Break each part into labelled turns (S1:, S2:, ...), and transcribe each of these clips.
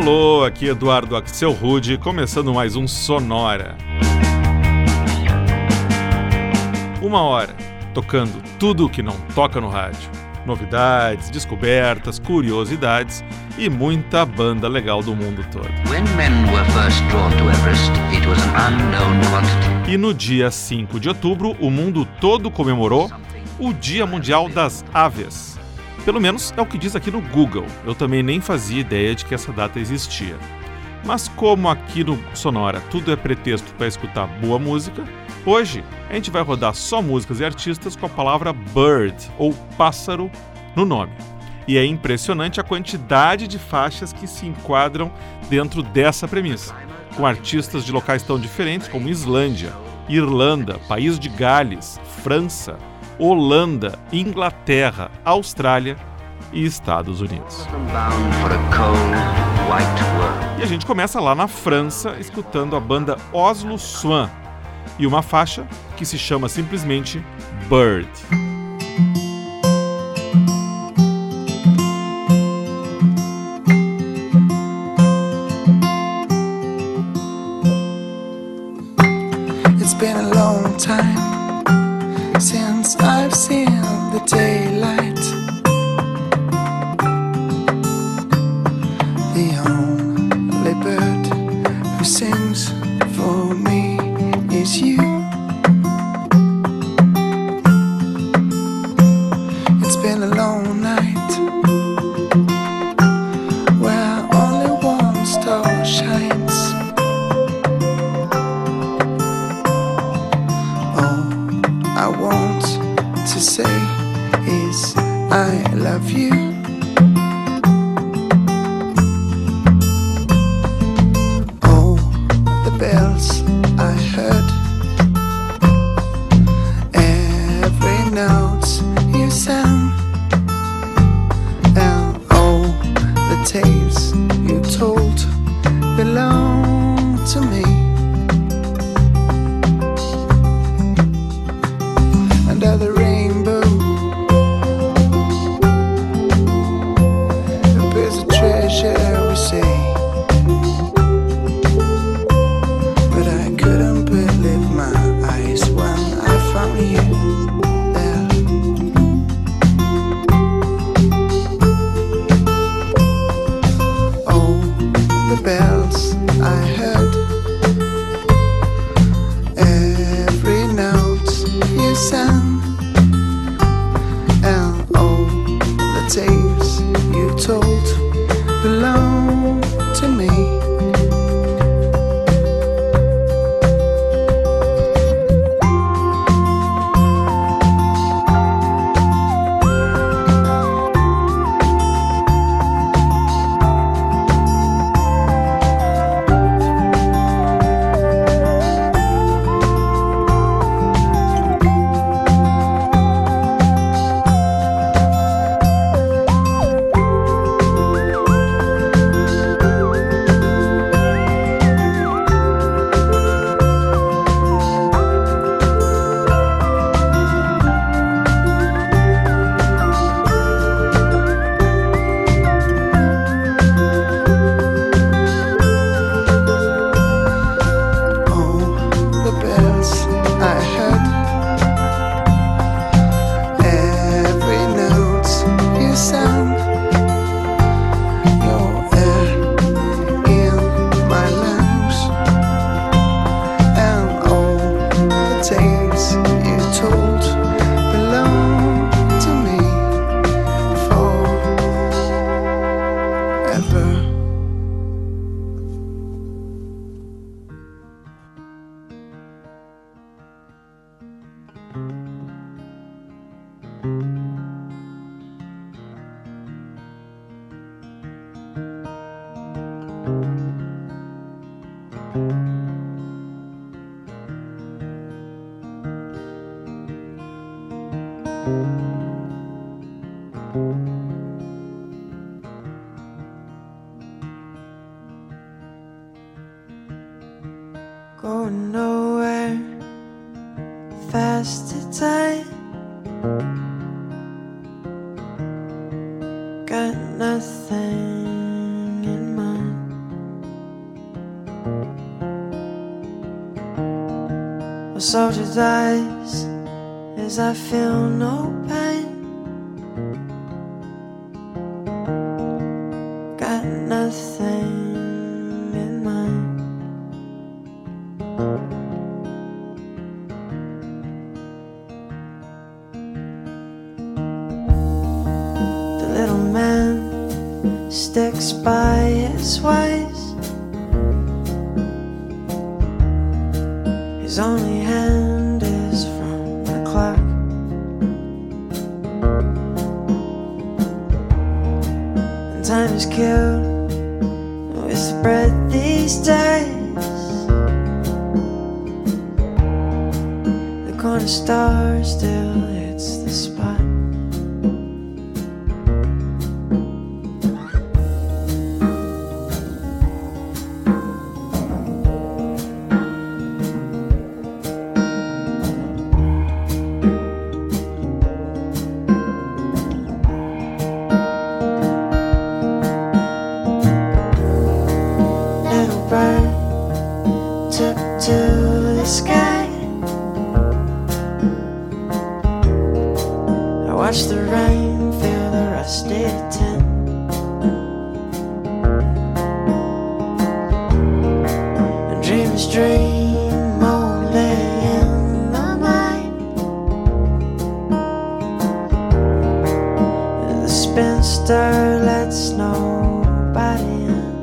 S1: Alô, aqui Eduardo Axel Rude, começando mais um Sonora. Uma hora, tocando tudo o que não toca no rádio. Novidades, descobertas, curiosidades e muita banda legal do mundo todo. e no dia 5 de outubro, o mundo todo comemorou o Dia Mundial das Aves. Pelo menos é o que diz aqui no Google. Eu também nem fazia ideia de que essa data existia. Mas como aqui no Sonora tudo é pretexto para escutar boa música, hoje a gente vai rodar só músicas e artistas com a palavra bird ou pássaro no nome. E é impressionante a quantidade de faixas que se enquadram dentro dessa premissa, com artistas de locais tão diferentes como Islândia, Irlanda, País de Gales, França, Holanda, Inglaterra, Austrália e Estados Unidos. E a gente começa lá na França escutando a banda Oslo Swan e uma faixa que se chama simplesmente Bird. Is you.
S2: Soldier
S3: dies as I feel no pain. body.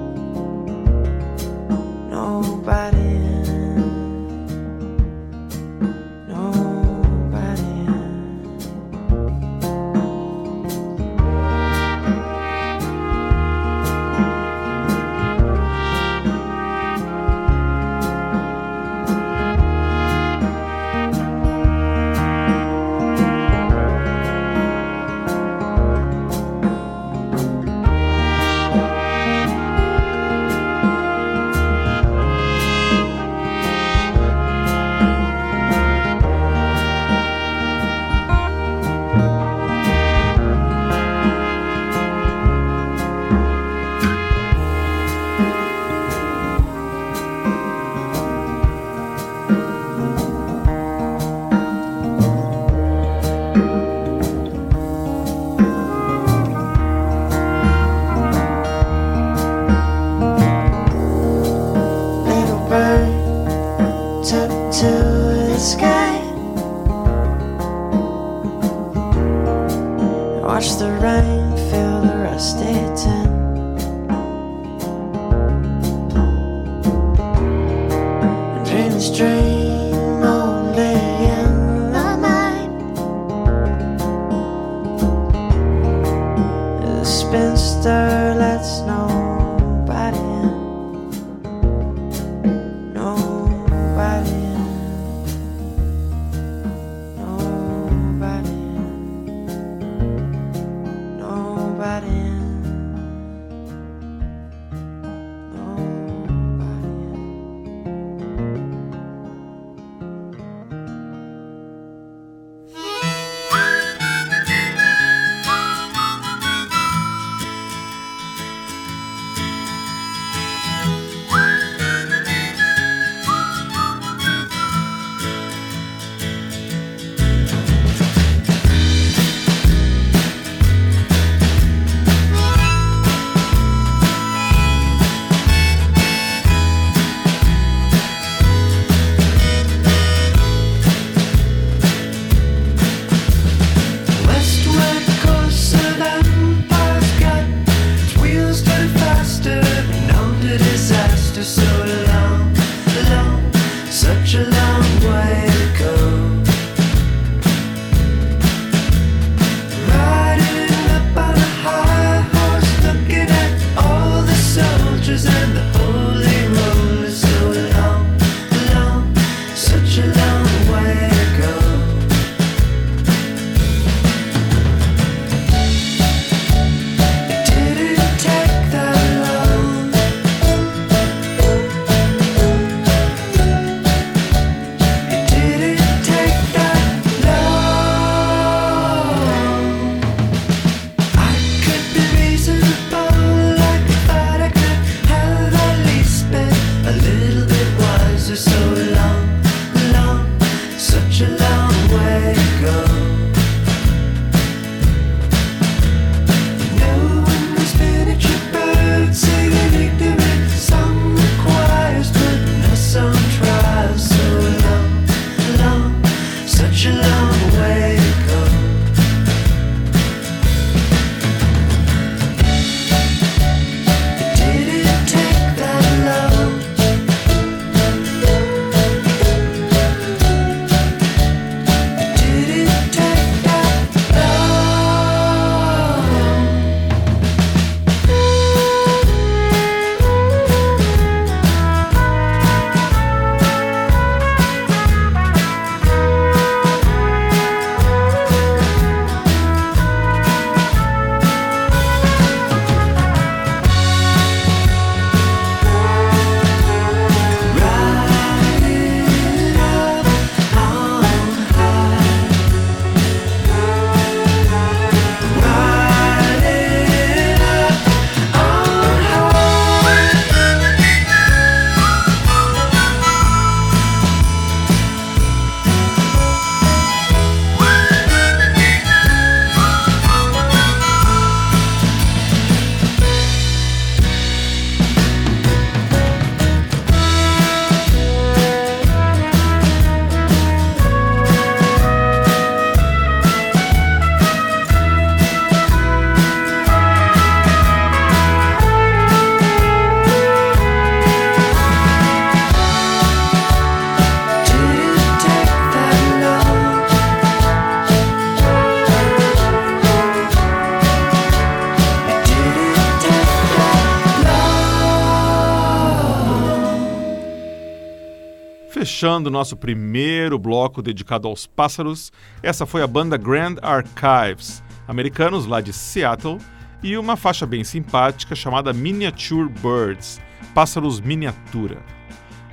S4: Fechando nosso primeiro bloco dedicado aos pássaros, essa foi a banda Grand Archives, americanos lá de Seattle, e uma faixa bem simpática chamada Miniature Birds, pássaros miniatura.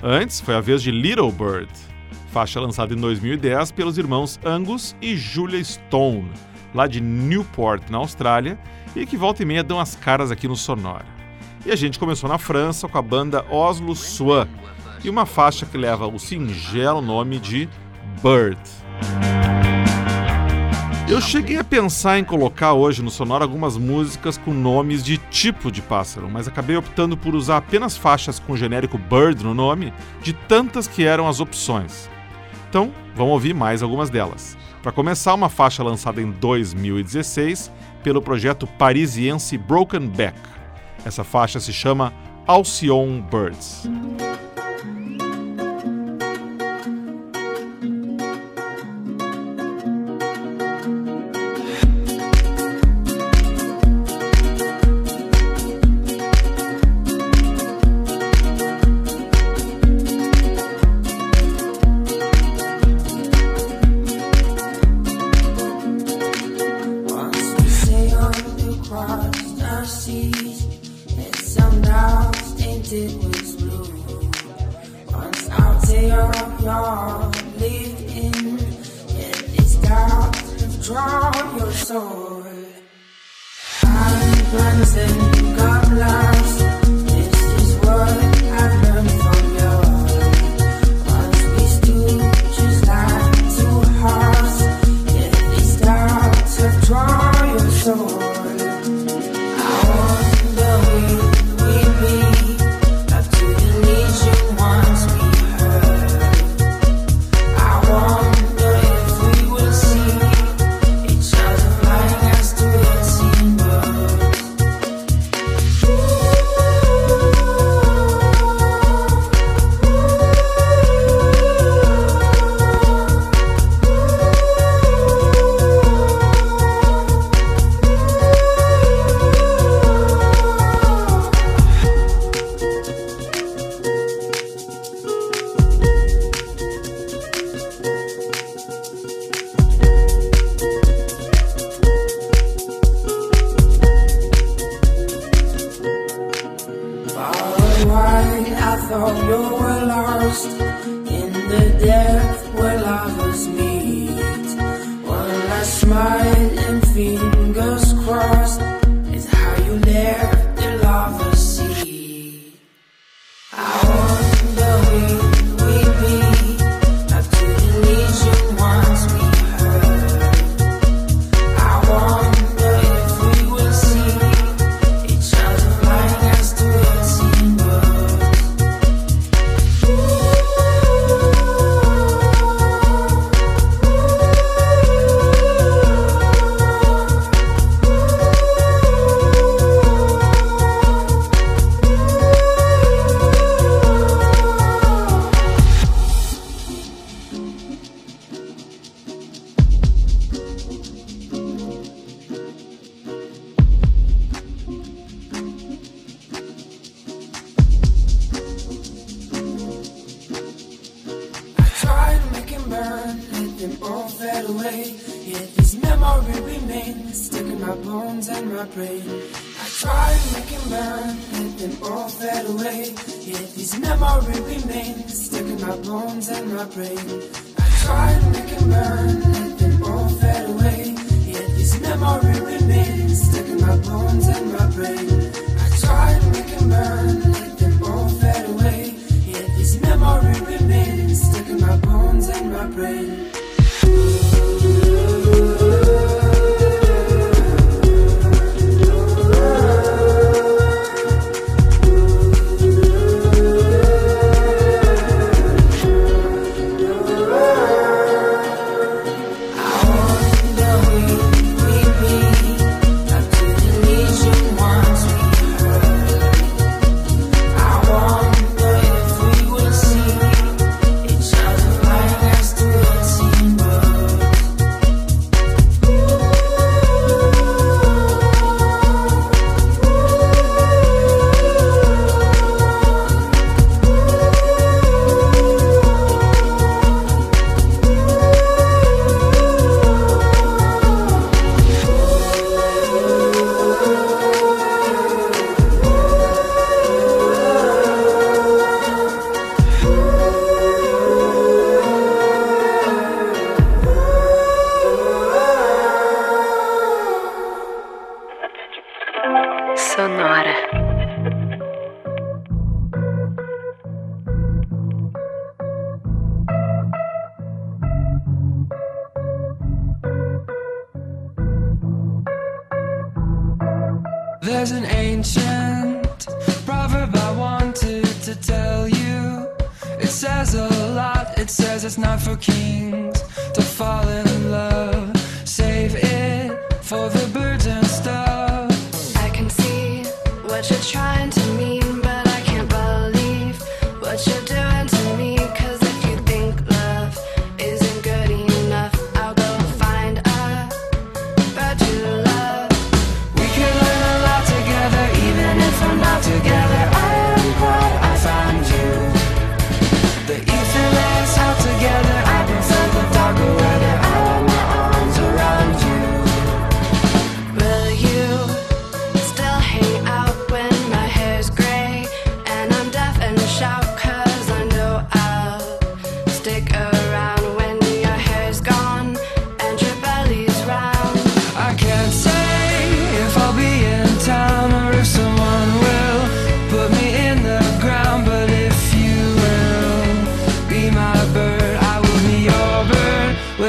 S4: Antes foi a vez de Little Bird, faixa lançada em 2010 pelos irmãos Angus e Julia Stone, lá de Newport, na Austrália, e que volta e meia dão as caras aqui no Sonora. E a gente começou na França com a banda Oslo Swan, e uma faixa que leva o singelo nome de Bird. Eu cheguei a pensar em colocar hoje no Sonora algumas músicas com nomes de tipo de pássaro, mas acabei optando por usar apenas faixas com o genérico Bird no nome, de tantas que eram as opções. Então, vamos ouvir mais algumas delas. Para começar, uma faixa lançada em 2016 pelo projeto parisiense Broken Back. Essa faixa se chama Alcyon Birds.
S5: drown your
S6: soul. I'm cleansing God.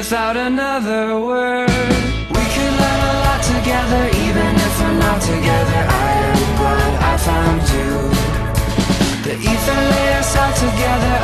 S6: without another word. We could learn a lot together even if we're not together. I am glad I found you. The ether layers out together.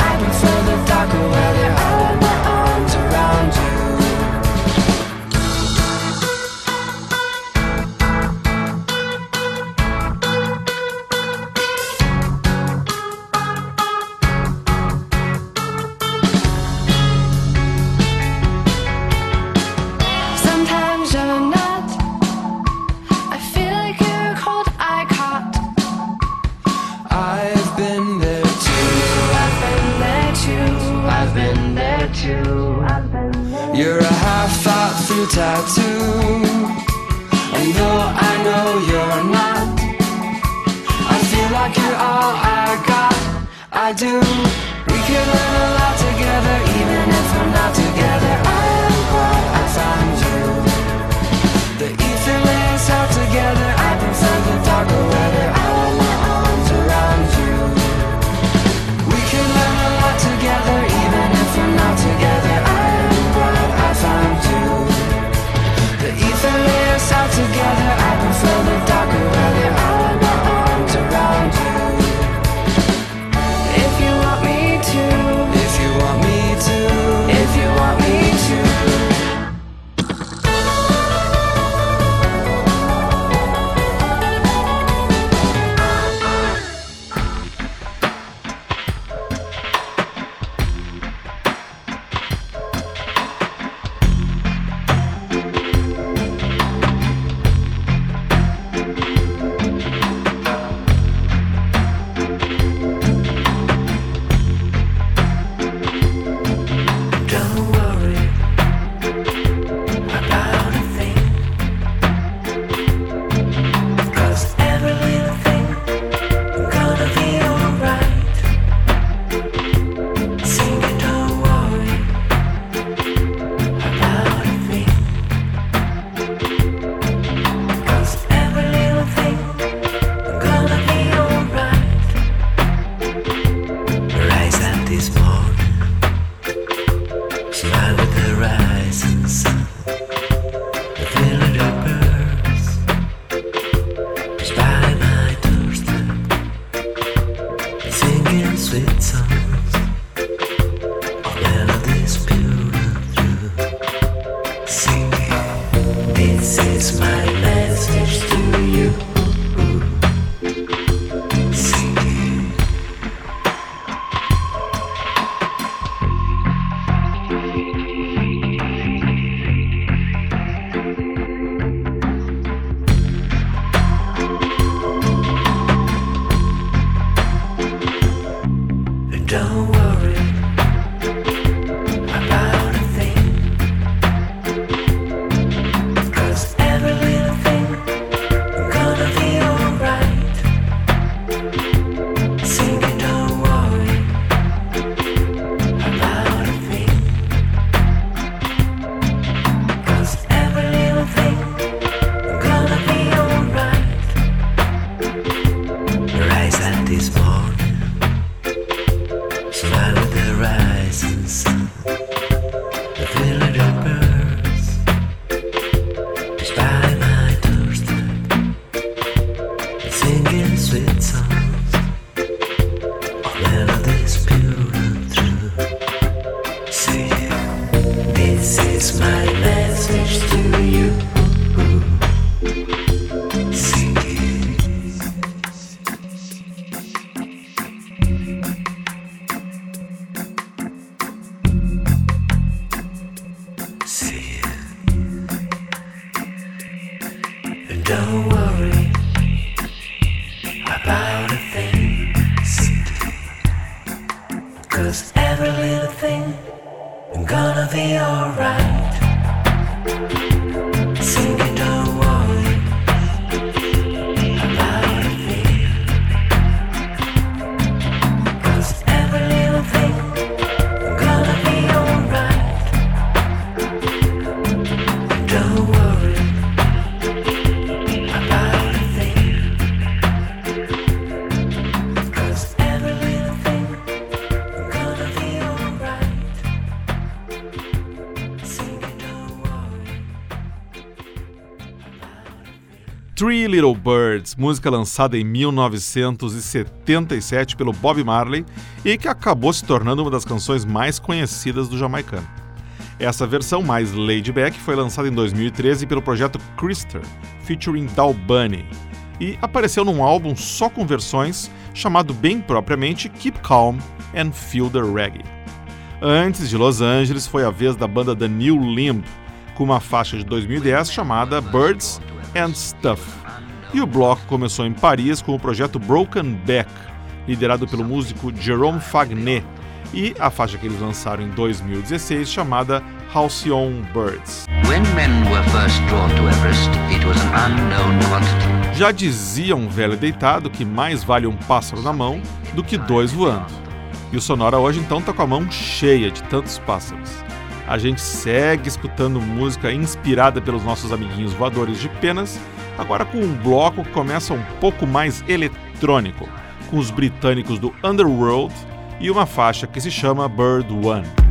S7: Three Little Birds, música lançada em 1977 pelo Bob Marley e que acabou se tornando uma das canções mais conhecidas do jamaicano. Essa versão mais laid back foi lançada em 2013 pelo projeto Krister, featuring Dal Bunny, e apareceu num álbum só com versões chamado bem propriamente Keep Calm and Feel the Reggae. Antes de Los Angeles foi a vez da banda The New Limb, com uma faixa de 2010 chamada Birds and Stuff. E o bloco começou em Paris com o projeto Broken Back, liderado pelo músico Jerome Fagnet, e a faixa que eles lançaram em 2016 chamada Halcyon Birds. Já dizia um velho deitado que mais vale um pássaro na mão do que dois voando. E o Sonora hoje então está com a mão cheia de tantos pássaros a gente segue escutando música inspirada pelos nossos amiguinhos voadores de penas, agora com um bloco que começa um pouco mais eletrônico, com os britânicos do Underworld e uma faixa que se chama Bird One.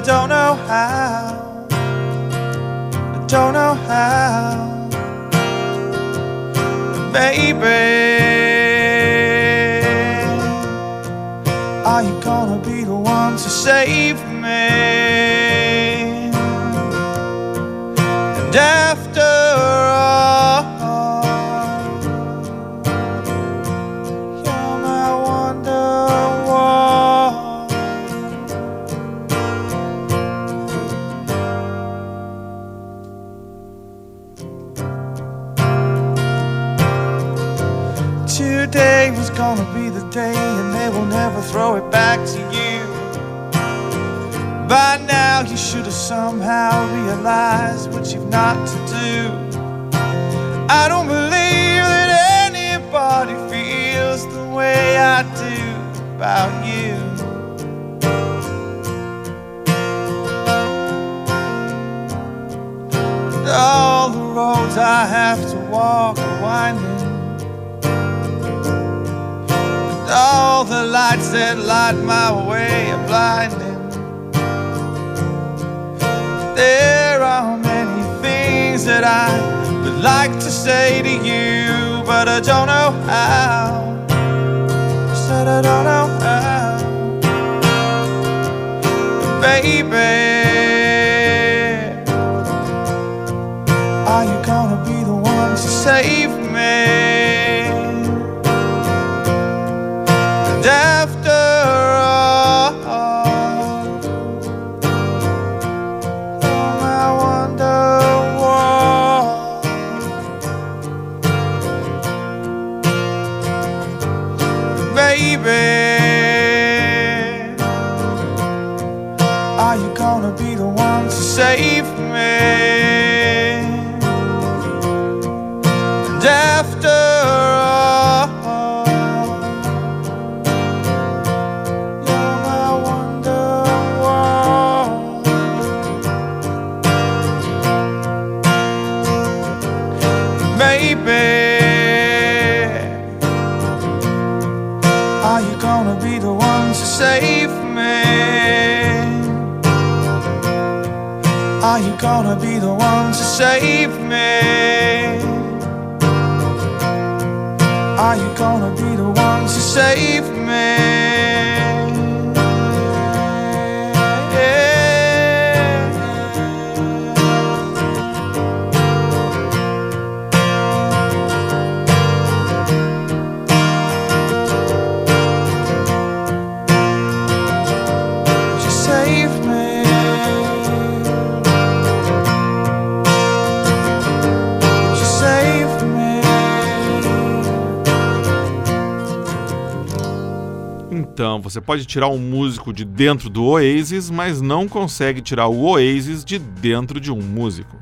S8: Don't after
S7: você pode tirar um músico de dentro do Oasis, mas não consegue tirar o Oasis de dentro de um músico.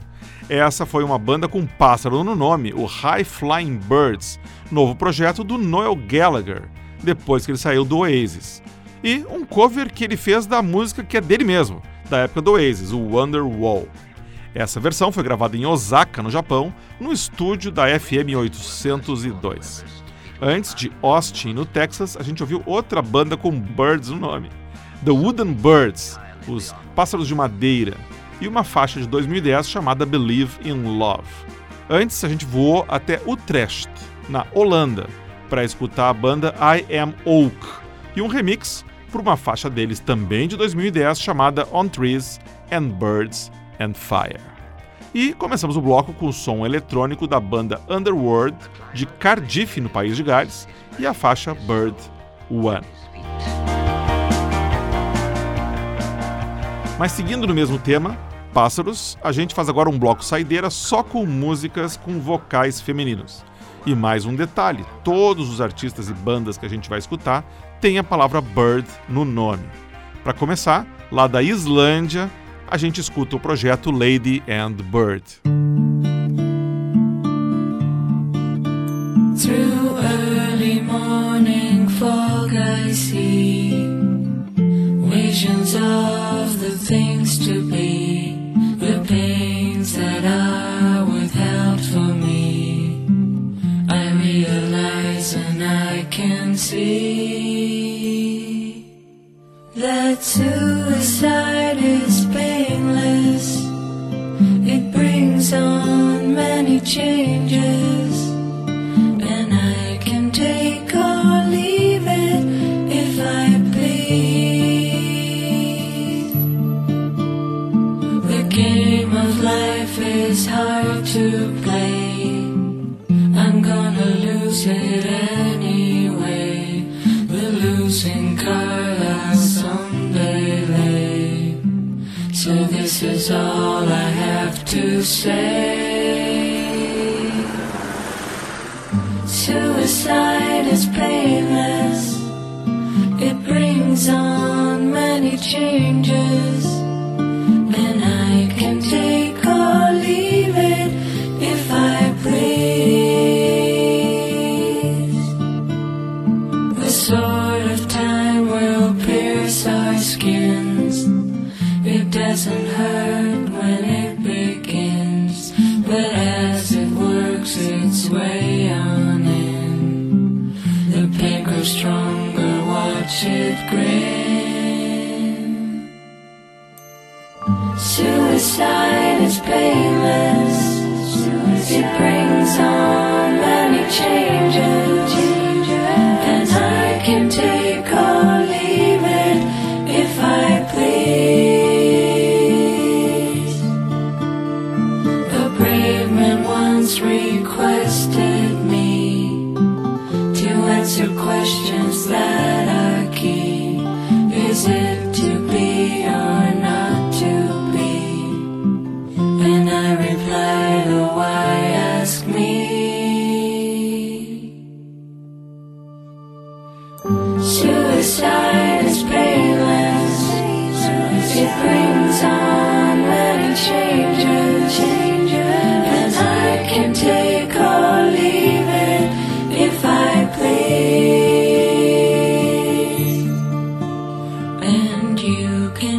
S7: Essa foi uma banda com pássaro no nome, o High Flying Birds, novo projeto do Noel Gallagher, depois que ele saiu do Oasis. E um cover que ele fez da música que é dele mesmo, da época do Oasis, o Wonderwall. Essa versão foi gravada em Osaka, no Japão, no estúdio da FM 802. Antes de Austin, no Texas, a gente ouviu outra banda com birds no nome, The Wooden Birds, os Pássaros de Madeira, e uma faixa de 2010 chamada Believe in Love. Antes, a gente voou até Utrecht, na Holanda, para escutar a banda I Am Oak e um remix por uma faixa deles também de 2010 chamada On Trees and Birds and Fire. E começamos o bloco com o som eletrônico da banda Underworld de Cardiff, no país de Gales, e a faixa Bird One. Mas seguindo no mesmo tema, pássaros, a gente faz agora um bloco saideira só com músicas com vocais femininos. E mais um detalhe: todos os artistas e bandas que a gente vai escutar têm a palavra bird no nome. Para começar, lá da Islândia, a gente escuta o projeto Lady and Bird.
S9: Through early morning fog I see visions of the things to be, the pains that are withheld from me. I realize and I can see that suicide is meaningless. It brings on many changes. Is all I have to say. Suicide is painless. It brings on many changes. It grin. Suicide is painless. It brings on many changes, and I can take or leave it if I please. The brave man once requested me to answer questions that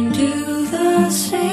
S9: you can do the same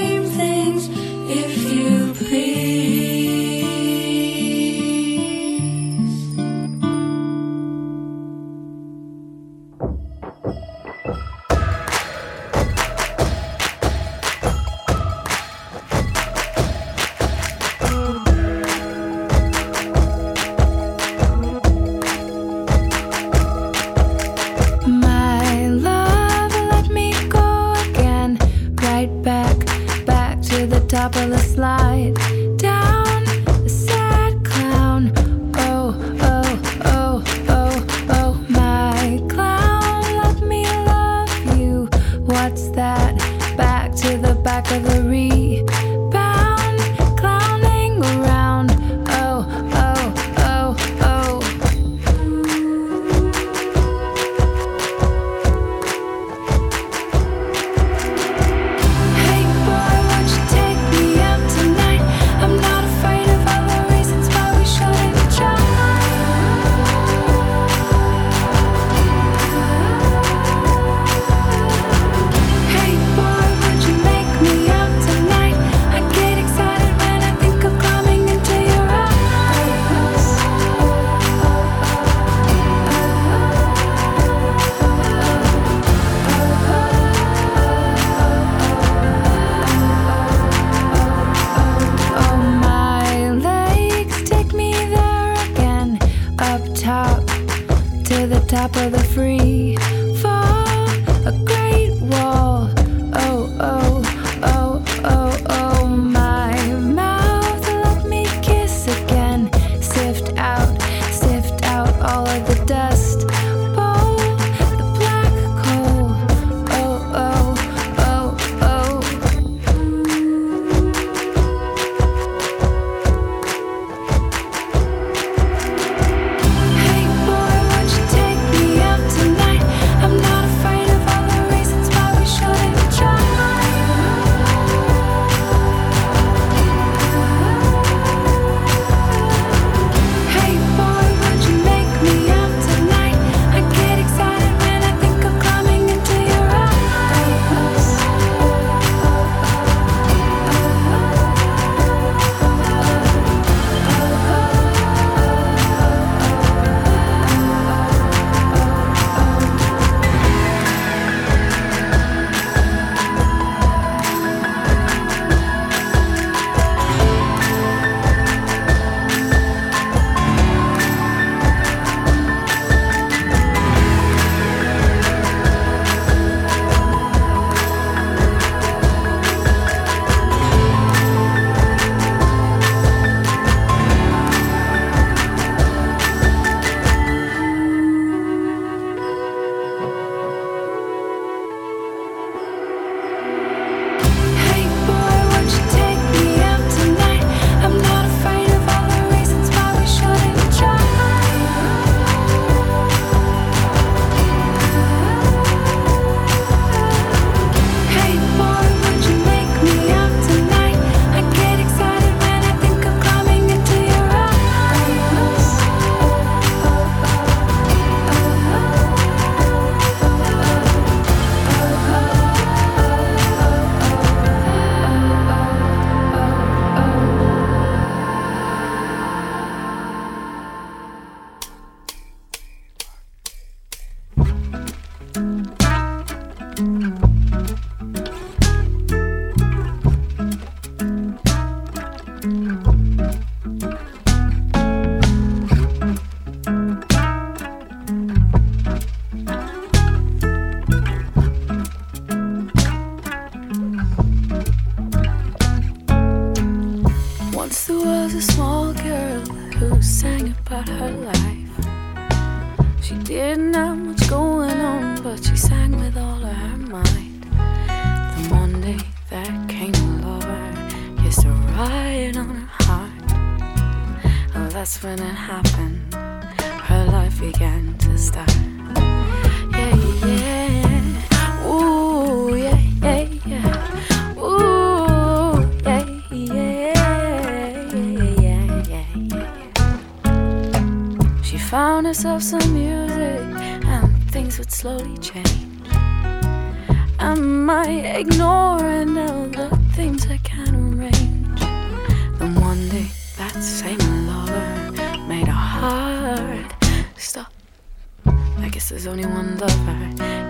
S5: Guess there's only one lover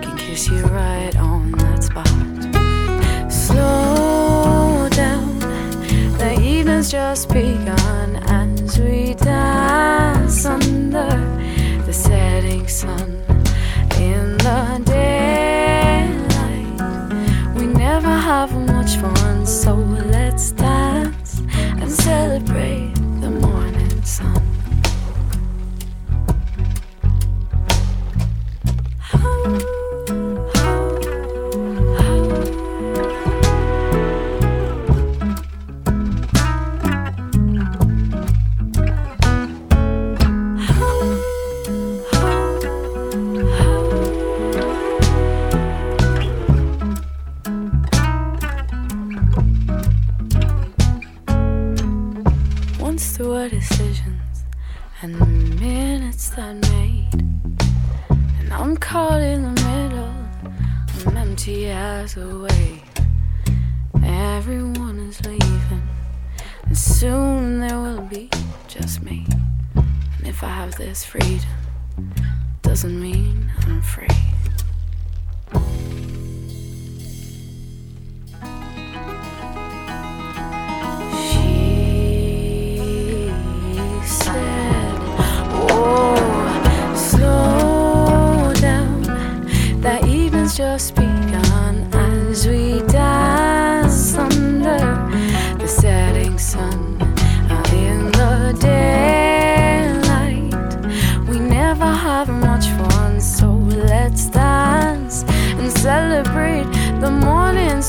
S5: can kiss you right on that spot. Slow down, the evening's just begun, and we dance under the setting sun. freed. Doesn't mean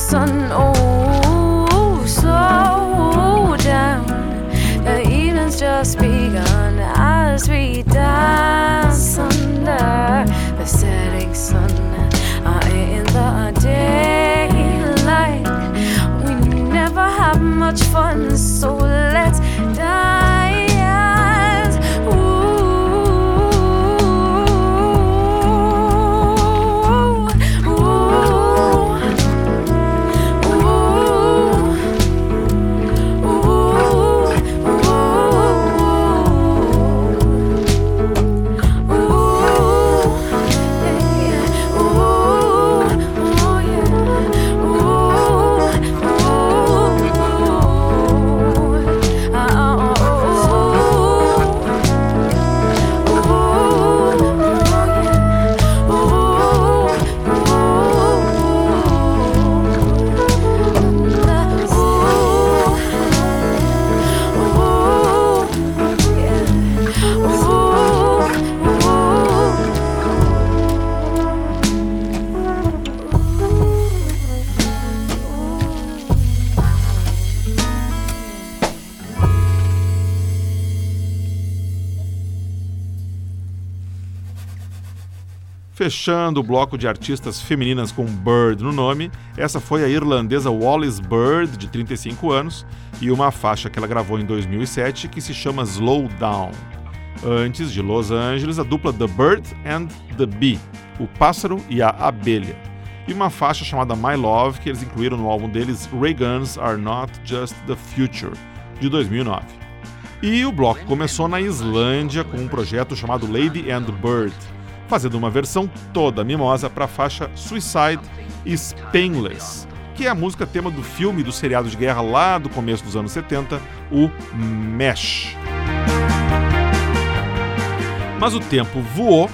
S5: sun. Oh, slow down, the evening's just begun
S7: Fechando o bloco de artistas femininas com Bird no nome, essa foi a irlandesa Wallis Bird, de 35 anos, e uma faixa que ela gravou em 2007 que se chama Slow Down. Antes de Los Angeles, a dupla The Bird and the Bee, o pássaro e a abelha, e uma faixa chamada My Love que eles incluíram no álbum deles Ray Guns Are Not Just the Future, de 2009. E o bloco começou na Islândia com um projeto chamado Lady and Bird, fazendo uma versão toda mimosa para a faixa Suicide Painless, que é a música tema do filme do seriado de guerra lá do começo dos anos 70, o Mesh. Mas o tempo voou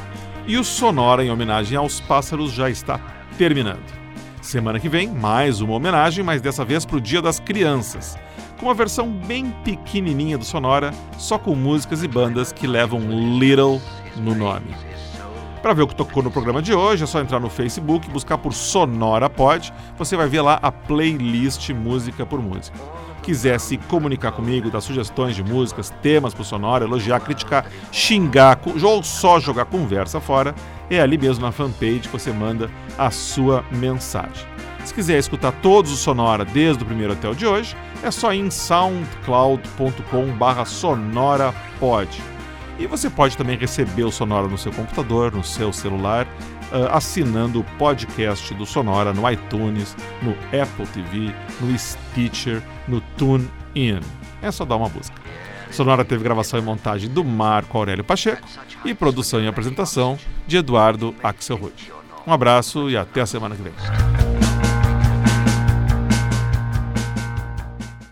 S7: e o Sonora em homenagem aos pássaros já está terminando. Semana que vem, mais uma homenagem, mas dessa vez para o Dia das Crianças, com uma versão bem pequenininha do Sonora, só com músicas e bandas que levam Little no nome. Para ver o que tocou no programa de hoje, é só entrar no Facebook, buscar por Sonora Pod, você vai ver lá a playlist música por música. Quiser se comunicar comigo, dar sugestões de músicas, temas para Sonora, elogiar, criticar, xingar ou só jogar conversa fora, é ali mesmo na fanpage que você manda a sua mensagem. Se quiser escutar todos os Sonora desde o primeiro até o de hoje, é só ir em soundcloud.com/sonorapod. E você pode também receber o Sonora no seu computador, no seu celular, uh, assinando o podcast do Sonora no iTunes, no Apple TV, no Stitcher, no TuneIn. É só dar uma busca. Sonora teve gravação e montagem do Marco Aurélio Pacheco e produção e apresentação de Eduardo Axelrod. Um abraço e até a semana que vem.